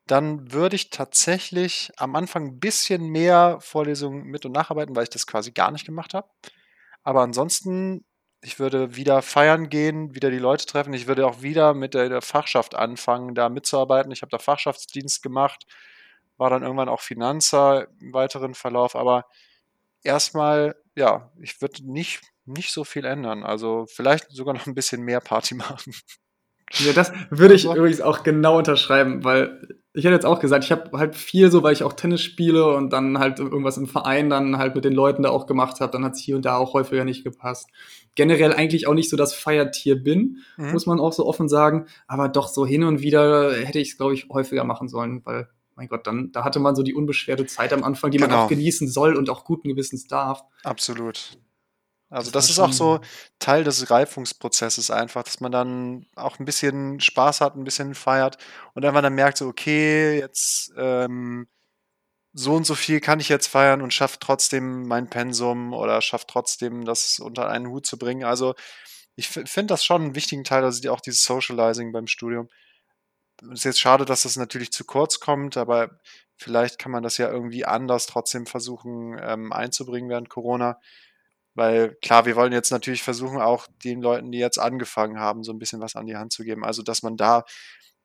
dann würde ich tatsächlich am Anfang ein bisschen mehr Vorlesungen mit und nacharbeiten, weil ich das quasi gar nicht gemacht habe. Aber ansonsten, ich würde wieder feiern gehen, wieder die Leute treffen. Ich würde auch wieder mit der, der Fachschaft anfangen, da mitzuarbeiten. Ich habe da Fachschaftsdienst gemacht, war dann irgendwann auch Finanzer im weiteren Verlauf. Aber erstmal, ja, ich würde nicht, nicht so viel ändern. Also vielleicht sogar noch ein bisschen mehr Party [laughs] machen. Ja, das würde ich übrigens auch genau unterschreiben, weil ich hätte jetzt auch gesagt, ich habe halt viel so, weil ich auch Tennis spiele und dann halt irgendwas im Verein dann halt mit den Leuten da auch gemacht habe, dann hat es hier und da auch häufiger nicht gepasst. Generell eigentlich auch nicht so das Feiertier bin, mhm. muss man auch so offen sagen, aber doch so hin und wieder hätte ich es, glaube ich, häufiger machen sollen, weil, mein Gott, dann, da hatte man so die unbeschwerte Zeit am Anfang, die genau. man auch genießen soll und auch guten Gewissens darf. Absolut. Also das, das ist auch so Teil des Reifungsprozesses einfach, dass man dann auch ein bisschen Spaß hat, ein bisschen feiert und einfach dann merkt so, okay, jetzt ähm, so und so viel kann ich jetzt feiern und schafft trotzdem mein Pensum oder schafft trotzdem das unter einen Hut zu bringen. Also ich finde das schon einen wichtigen Teil, also auch dieses Socializing beim Studium. Es ist jetzt schade, dass das natürlich zu kurz kommt, aber vielleicht kann man das ja irgendwie anders trotzdem versuchen ähm, einzubringen während Corona. Weil klar, wir wollen jetzt natürlich versuchen, auch den Leuten, die jetzt angefangen haben, so ein bisschen was an die Hand zu geben. Also, dass man da,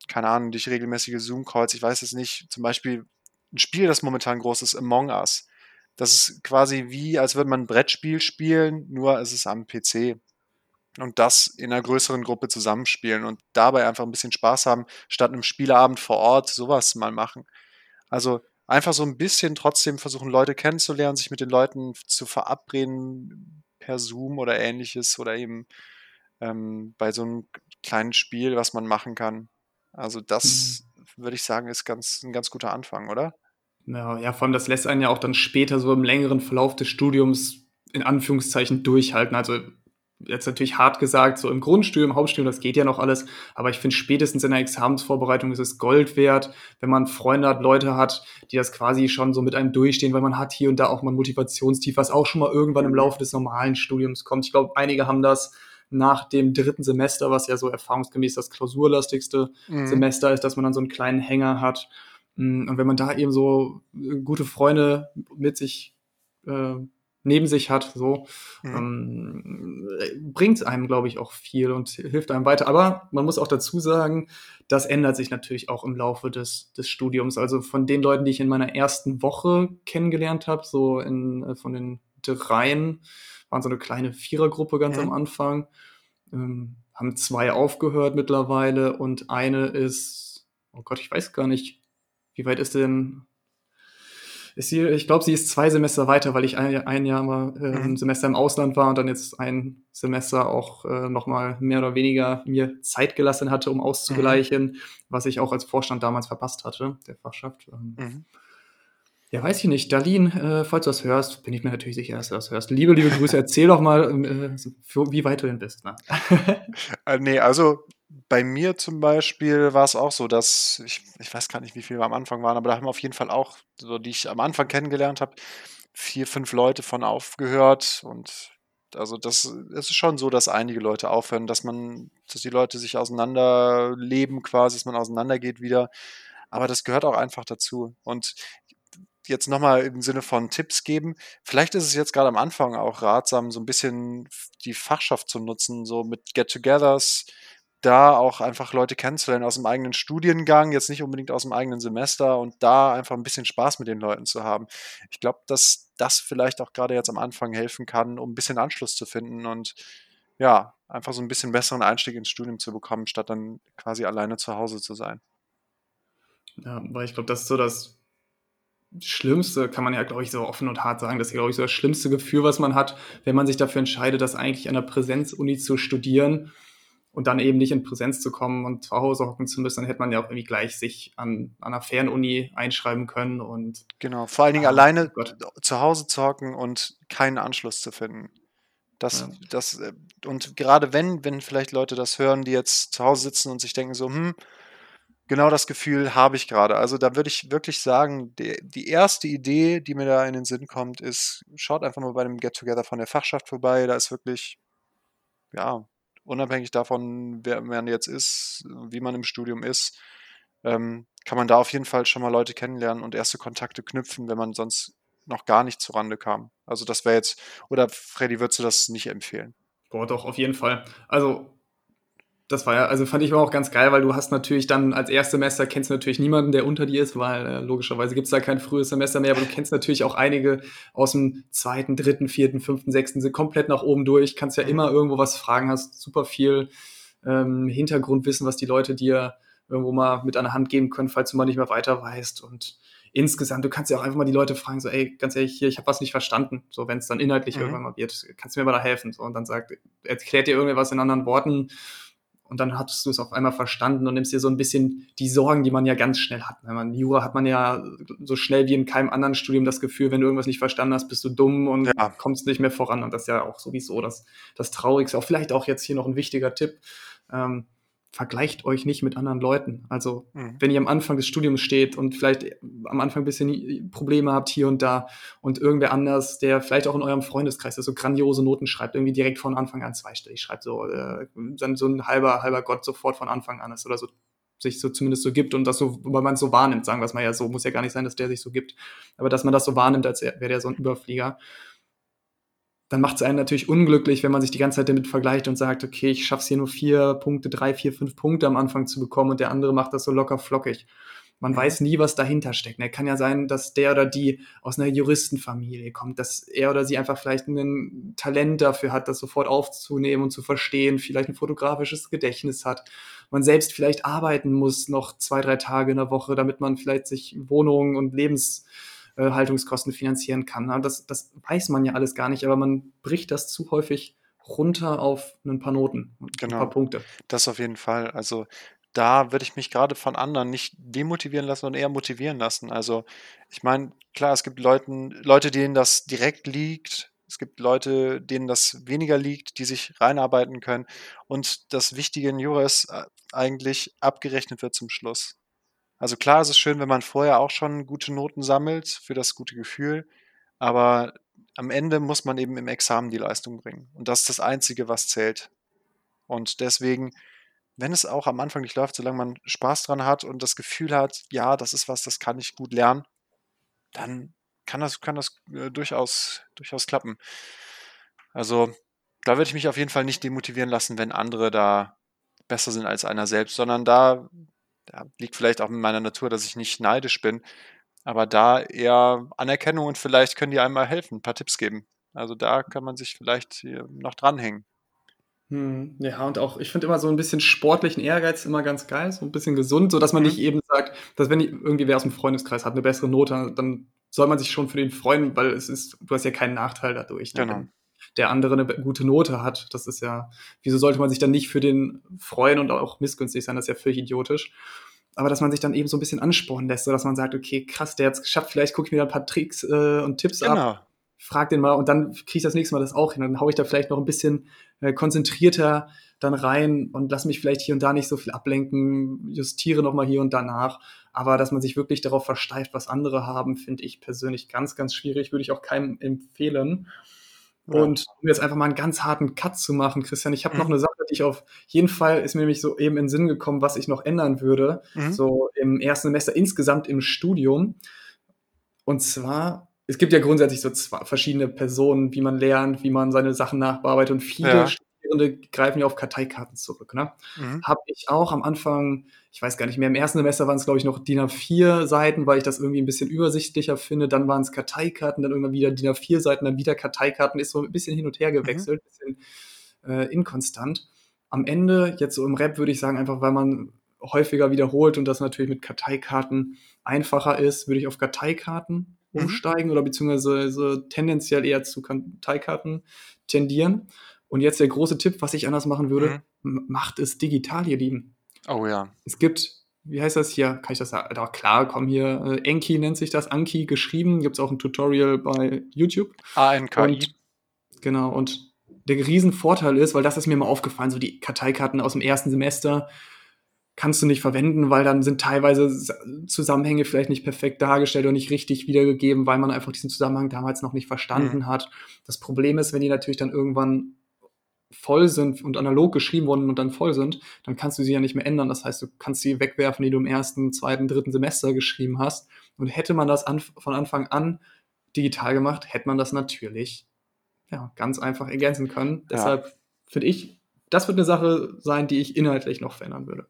keine Ahnung, durch regelmäßige Zoom-Calls, ich weiß es nicht, zum Beispiel ein Spiel, das momentan groß ist, Among Us. Das ist quasi wie, als würde man ein Brettspiel spielen, nur es ist am PC. Und das in einer größeren Gruppe zusammenspielen und dabei einfach ein bisschen Spaß haben, statt einem Spieleabend vor Ort sowas mal machen. Also einfach so ein bisschen trotzdem versuchen, Leute kennenzulernen, sich mit den Leuten zu verabreden per Zoom oder ähnliches oder eben ähm, bei so einem kleinen Spiel, was man machen kann. Also das mhm. würde ich sagen, ist ganz, ein ganz guter Anfang, oder? Ja, ja, vor allem das lässt einen ja auch dann später so im längeren Verlauf des Studiums in Anführungszeichen durchhalten. Also jetzt natürlich hart gesagt, so im Grundstudium, Hauptstudium, das geht ja noch alles, aber ich finde spätestens in der Examensvorbereitung ist es Gold wert, wenn man Freunde hat, Leute hat, die das quasi schon so mit einem durchstehen, weil man hat hier und da auch mal ein Motivationstief, was auch schon mal irgendwann im Laufe des normalen Studiums kommt. Ich glaube, einige haben das nach dem dritten Semester, was ja so erfahrungsgemäß das klausurlastigste mhm. Semester ist, dass man dann so einen kleinen Hänger hat. Mm, und wenn man da eben so gute Freunde mit sich äh, neben sich hat, so, mhm. ähm, bringt einem, glaube ich, auch viel und hilft einem weiter. Aber man muss auch dazu sagen, das ändert sich natürlich auch im Laufe des, des Studiums. Also von den Leuten, die ich in meiner ersten Woche kennengelernt habe, so in, äh, von den dreien, waren so eine kleine Vierergruppe ganz mhm. am Anfang, ähm, haben zwei aufgehört mittlerweile und eine ist, oh Gott, ich weiß gar nicht, wie weit ist denn ist sie, ich glaube, sie ist zwei Semester weiter, weil ich ein, ein Jahr mal äh, ein. Semester im Ausland war und dann jetzt ein Semester auch äh, nochmal mehr oder weniger mir Zeit gelassen hatte, um auszugleichen, mhm. was ich auch als Vorstand damals verpasst hatte, der Fachschaft. Ähm, mhm. Ja, weiß ich nicht. Darlene, äh, falls du das hörst, bin ich mir natürlich sicher, dass du das hörst. Liebe, liebe Grüße, erzähl doch mal, äh, für, wie weit du denn bist. Ne? [laughs] äh, nee, also bei mir zum Beispiel war es auch so, dass ich, ich weiß gar nicht, wie viele wir am Anfang waren, aber da haben auf jeden Fall auch, so die ich am Anfang kennengelernt habe, vier, fünf Leute von aufgehört und also das, es ist schon so, dass einige Leute aufhören, dass man, dass die Leute sich auseinanderleben quasi, dass man auseinandergeht wieder. Aber das gehört auch einfach dazu. Und jetzt nochmal im Sinne von Tipps geben. Vielleicht ist es jetzt gerade am Anfang auch ratsam, so ein bisschen die Fachschaft zu nutzen, so mit Get-togethers, da auch einfach Leute kennenzulernen aus dem eigenen Studiengang, jetzt nicht unbedingt aus dem eigenen Semester und da einfach ein bisschen Spaß mit den Leuten zu haben. Ich glaube, dass das vielleicht auch gerade jetzt am Anfang helfen kann, um ein bisschen Anschluss zu finden und ja, einfach so ein bisschen besseren Einstieg ins Studium zu bekommen, statt dann quasi alleine zu Hause zu sein. Ja, weil ich glaube, das ist so das Schlimmste, kann man ja, glaube ich, so offen und hart sagen, das ist, glaube ich, so das schlimmste Gefühl, was man hat, wenn man sich dafür entscheidet, das eigentlich an der Präsenzuni zu studieren und dann eben nicht in Präsenz zu kommen und zu Hause hocken zu müssen, dann hätte man ja auch irgendwie gleich sich an, an einer Fernuni einschreiben können und. Genau, vor allen Dingen ah, alleine oh zu Hause zu hocken und keinen Anschluss zu finden. Das, ja. das, äh, und gerade wenn, wenn vielleicht Leute das hören, die jetzt zu Hause sitzen und sich denken so, hm, Genau das Gefühl habe ich gerade. Also da würde ich wirklich sagen, die, die erste Idee, die mir da in den Sinn kommt, ist, schaut einfach mal bei einem Get-Together von der Fachschaft vorbei. Da ist wirklich, ja, unabhängig davon, wer man jetzt ist, wie man im Studium ist, ähm, kann man da auf jeden Fall schon mal Leute kennenlernen und erste Kontakte knüpfen, wenn man sonst noch gar nicht zurande kam. Also das wäre jetzt, oder Freddy, würdest du das nicht empfehlen? Boah, doch, auf jeden Fall. Also das war ja, also fand ich auch ganz geil, weil du hast natürlich dann als Erstsemester kennst du natürlich niemanden, der unter dir ist, weil äh, logischerweise gibt es da kein frühes Semester mehr, aber du kennst natürlich auch einige aus dem zweiten, dritten, vierten, fünften, sechsten, sind komplett nach oben durch, kannst ja mhm. immer irgendwo was fragen, hast super viel ähm, Hintergrundwissen, was die Leute dir irgendwo mal mit an der Hand geben können, falls du mal nicht mehr weiter weißt und insgesamt, du kannst ja auch einfach mal die Leute fragen, so, ey, ganz ehrlich, hier, ich habe was nicht verstanden. So, wenn es dann inhaltlich mhm. irgendwann mal wird, kannst du mir mal da helfen? So, und dann sagt, erklärt dir irgendwas in anderen Worten und dann hattest du es auf einmal verstanden und nimmst dir so ein bisschen die Sorgen, die man ja ganz schnell hat. Wenn man Jura hat man ja so schnell wie in keinem anderen Studium das Gefühl, wenn du irgendwas nicht verstanden hast, bist du dumm und ja. kommst nicht mehr voran. Und das ist ja auch sowieso das, das Traurigste. Auch vielleicht auch jetzt hier noch ein wichtiger Tipp. Ähm, vergleicht euch nicht mit anderen Leuten. Also, mhm. wenn ihr am Anfang des Studiums steht und vielleicht am Anfang ein bisschen Probleme habt hier und da und irgendwer anders, der vielleicht auch in eurem Freundeskreis ist, so grandiose Noten schreibt, irgendwie direkt von Anfang an zweistellig schreibt, so, äh, dann so ein halber, halber Gott sofort von Anfang an ist oder so sich so zumindest so gibt und das so, weil man es so wahrnimmt, sagen wir es mal ja so, muss ja gar nicht sein, dass der sich so gibt, aber dass man das so wahrnimmt, als wäre der so ein Überflieger dann macht es einen natürlich unglücklich, wenn man sich die ganze Zeit damit vergleicht und sagt, okay, ich schaff's hier nur vier Punkte, drei, vier, fünf Punkte am Anfang zu bekommen und der andere macht das so locker flockig. Man mhm. weiß nie, was dahinter steckt. Er kann ja sein, dass der oder die aus einer Juristenfamilie kommt, dass er oder sie einfach vielleicht ein Talent dafür hat, das sofort aufzunehmen und zu verstehen, vielleicht ein fotografisches Gedächtnis hat. Man selbst vielleicht arbeiten muss noch zwei, drei Tage in der Woche, damit man vielleicht sich Wohnungen und Lebens äh, Haltungskosten finanzieren kann. Das, das weiß man ja alles gar nicht, aber man bricht das zu häufig runter auf ein paar Noten, genau. ein paar Punkte. Das auf jeden Fall. Also da würde ich mich gerade von anderen nicht demotivieren lassen, sondern eher motivieren lassen. Also ich meine, klar, es gibt Leuten, Leute, denen das direkt liegt, Es gibt Leute, denen das weniger liegt, die sich reinarbeiten können. Und das Wichtige in Jura ist äh, eigentlich, abgerechnet wird zum Schluss. Also klar, es ist schön, wenn man vorher auch schon gute Noten sammelt für das gute Gefühl, aber am Ende muss man eben im Examen die Leistung bringen. Und das ist das Einzige, was zählt. Und deswegen, wenn es auch am Anfang nicht läuft, solange man Spaß dran hat und das Gefühl hat, ja, das ist was, das kann ich gut lernen, dann kann das, kann das äh, durchaus, durchaus klappen. Also da würde ich mich auf jeden Fall nicht demotivieren lassen, wenn andere da besser sind als einer selbst, sondern da ja, liegt vielleicht auch in meiner Natur, dass ich nicht neidisch bin, aber da eher Anerkennung und vielleicht können die einmal helfen, ein paar Tipps geben. Also da kann man sich vielleicht noch dranhängen. Hm, ja, und auch, ich finde immer so ein bisschen sportlichen Ehrgeiz immer ganz geil, so ein bisschen gesund, so dass man mhm. nicht eben sagt, dass wenn irgendwie wer aus dem Freundeskreis hat eine bessere Note, dann soll man sich schon für den freuen, weil es ist, du hast ja keinen Nachteil dadurch. Ne? Genau. Der andere eine gute Note hat. Das ist ja, wieso sollte man sich dann nicht für den freuen und auch missgünstig sein? Das ist ja völlig idiotisch. Aber dass man sich dann eben so ein bisschen anspornen lässt, so dass man sagt, okay, krass, der hat es geschafft, vielleicht gucke ich mir da ein paar Tricks äh, und Tipps genau. ab frag den mal und dann kriege ich das nächste Mal das auch hin. Dann haue ich da vielleicht noch ein bisschen äh, konzentrierter dann rein und lass mich vielleicht hier und da nicht so viel ablenken, justiere nochmal hier und danach. Aber dass man sich wirklich darauf versteift, was andere haben, finde ich persönlich ganz, ganz schwierig, würde ich auch keinem empfehlen. Ja. Und um jetzt einfach mal einen ganz harten Cut zu machen, Christian, ich habe mhm. noch eine Sache, die ich auf jeden Fall ist mir nämlich so eben in den Sinn gekommen, was ich noch ändern würde, mhm. so im ersten Semester insgesamt im Studium. Und zwar es gibt ja grundsätzlich so zwei verschiedene Personen, wie man lernt, wie man seine Sachen nachbearbeitet und viele ja. Studierende greifen ja auf Karteikarten zurück. Ne? Mhm. Habe ich auch am Anfang, ich weiß gar nicht mehr, im ersten Semester waren es glaube ich noch DIN A4 Seiten, weil ich das irgendwie ein bisschen übersichtlicher finde. Dann waren es Karteikarten, dann irgendwann wieder DIN A4 Seiten, dann wieder Karteikarten. Ist so ein bisschen hin und her gewechselt, mhm. bisschen äh, inkonstant. Am Ende, jetzt so im Rap würde ich sagen, einfach weil man häufiger wiederholt und das natürlich mit Karteikarten einfacher ist, würde ich auf Karteikarten Mhm. umsteigen oder beziehungsweise tendenziell eher zu Karteikarten tendieren. Und jetzt der große Tipp, was ich anders machen würde, mhm. macht es digital, ihr Lieben. Oh ja. Es gibt, wie heißt das hier? Kann ich das sagen? Doch, klar, komm hier, äh, Enki nennt sich das, Anki geschrieben. Gibt es auch ein Tutorial bei YouTube. ANKI. genau, und der Riesenvorteil ist, weil das ist mir mal aufgefallen, so die Karteikarten aus dem ersten Semester, kannst du nicht verwenden, weil dann sind teilweise Zusammenhänge vielleicht nicht perfekt dargestellt oder nicht richtig wiedergegeben, weil man einfach diesen Zusammenhang damals noch nicht verstanden mhm. hat. Das Problem ist, wenn die natürlich dann irgendwann voll sind und analog geschrieben wurden und dann voll sind, dann kannst du sie ja nicht mehr ändern. Das heißt, du kannst sie wegwerfen, die du im ersten, zweiten, dritten Semester geschrieben hast. Und hätte man das an, von Anfang an digital gemacht, hätte man das natürlich ja, ganz einfach ergänzen können. Ja. Deshalb finde ich, das wird eine Sache sein, die ich inhaltlich noch verändern würde.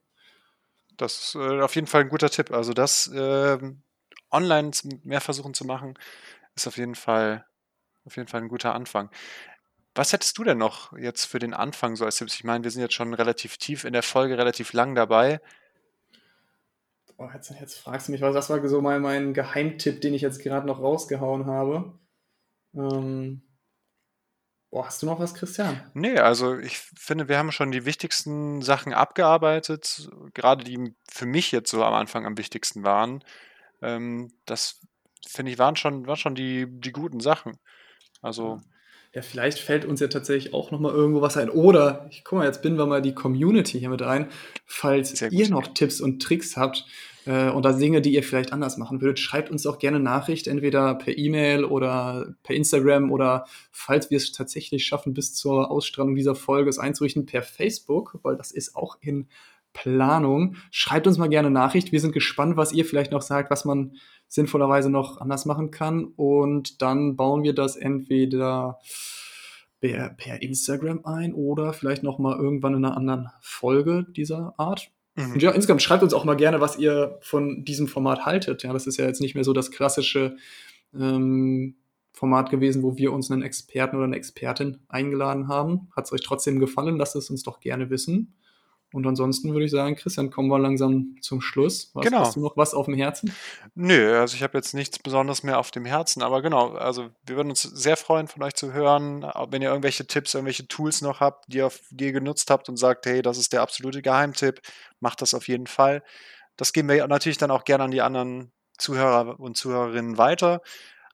Das ist äh, auf jeden Fall ein guter Tipp. Also das äh, online mehr versuchen zu machen, ist auf jeden Fall auf jeden Fall ein guter Anfang. Was hättest du denn noch jetzt für den Anfang so als Tipps? Ich meine, wir sind jetzt schon relativ tief in der Folge, relativ lang dabei. Oh, jetzt, jetzt fragst du mich was. Das war so mal mein Geheimtipp, den ich jetzt gerade noch rausgehauen habe. Ähm, Boah, hast du noch was, Christian? Nee, also ich finde, wir haben schon die wichtigsten Sachen abgearbeitet, gerade die für mich jetzt so am Anfang am wichtigsten waren. Ähm, das finde ich, waren schon, waren schon die, die guten Sachen. Also. Ja, vielleicht fällt uns ja tatsächlich auch noch mal irgendwo was ein. Oder, ich guck mal, jetzt binden wir mal die Community hier mit ein. Falls ihr noch Tipps und Tricks habt, äh, und da Dinge, die ihr vielleicht anders machen würdet, schreibt uns auch gerne Nachricht, entweder per E-Mail oder per Instagram oder falls wir es tatsächlich schaffen, bis zur Ausstrahlung dieser Folge es einzurichten, per Facebook, weil das ist auch in Planung. Schreibt uns mal gerne Nachricht. Wir sind gespannt, was ihr vielleicht noch sagt, was man sinnvollerweise noch anders machen kann. Und dann bauen wir das entweder per, per Instagram ein oder vielleicht noch mal irgendwann in einer anderen Folge dieser Art. Mhm. Und ja, insgesamt schreibt uns auch mal gerne, was ihr von diesem Format haltet. Ja, das ist ja jetzt nicht mehr so das klassische ähm, Format gewesen, wo wir uns einen Experten oder eine Expertin eingeladen haben. Hat es euch trotzdem gefallen? Lasst es uns doch gerne wissen. Und ansonsten würde ich sagen, Christian, kommen wir langsam zum Schluss. Was, genau. Hast du noch was auf dem Herzen? Nö, also ich habe jetzt nichts Besonderes mehr auf dem Herzen, aber genau, also wir würden uns sehr freuen, von euch zu hören, wenn ihr irgendwelche Tipps, irgendwelche Tools noch habt, die ihr, die ihr genutzt habt und sagt, hey, das ist der absolute Geheimtipp, macht das auf jeden Fall. Das geben wir natürlich dann auch gerne an die anderen Zuhörer und Zuhörerinnen weiter.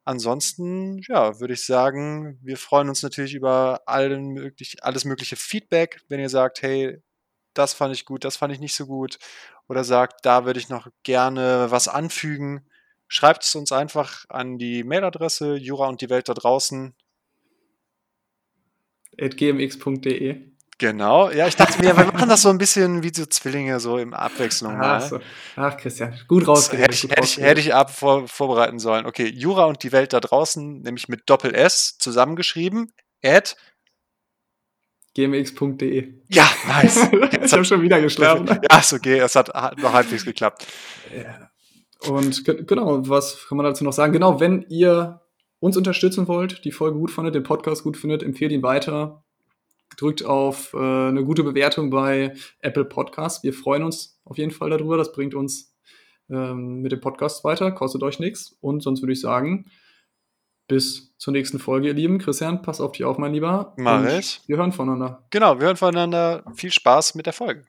Ansonsten, ja, würde ich sagen, wir freuen uns natürlich über allen möglich, alles mögliche Feedback, wenn ihr sagt, hey, das fand ich gut, das fand ich nicht so gut, oder sagt, da würde ich noch gerne was anfügen. Schreibt es uns einfach an die Mailadresse Jura und die Welt da draußen. gmx.de. Genau, ja, ich dachte mir, wir machen das so ein bisschen wie so Zwillinge, so im Abwechslung Ach, so. Ach Christian, gut rausgeredet. Hätte ich, hätte ich, hätte ich ab vor, vorbereiten sollen. Okay, Jura und die Welt da draußen, nämlich mit Doppel-S zusammengeschrieben, at gmx.de. Ja, nice. [laughs] ich habe schon wieder geschlafen. Ja, ist okay, es hat, hat noch halbwegs geklappt. Ja. Und genau, was kann man dazu noch sagen? Genau, wenn ihr uns unterstützen wollt, die Folge gut findet, den Podcast gut findet, empfehlt ihn weiter drückt auf äh, eine gute Bewertung bei Apple Podcasts. Wir freuen uns auf jeden Fall darüber. Das bringt uns ähm, mit dem Podcast weiter, kostet euch nichts. Und sonst würde ich sagen, bis zur nächsten Folge, ihr Lieben. Christian, pass auf dich auf, mein Lieber. Mach ich. Wir hören voneinander. Genau, wir hören voneinander. Viel Spaß mit der Folge.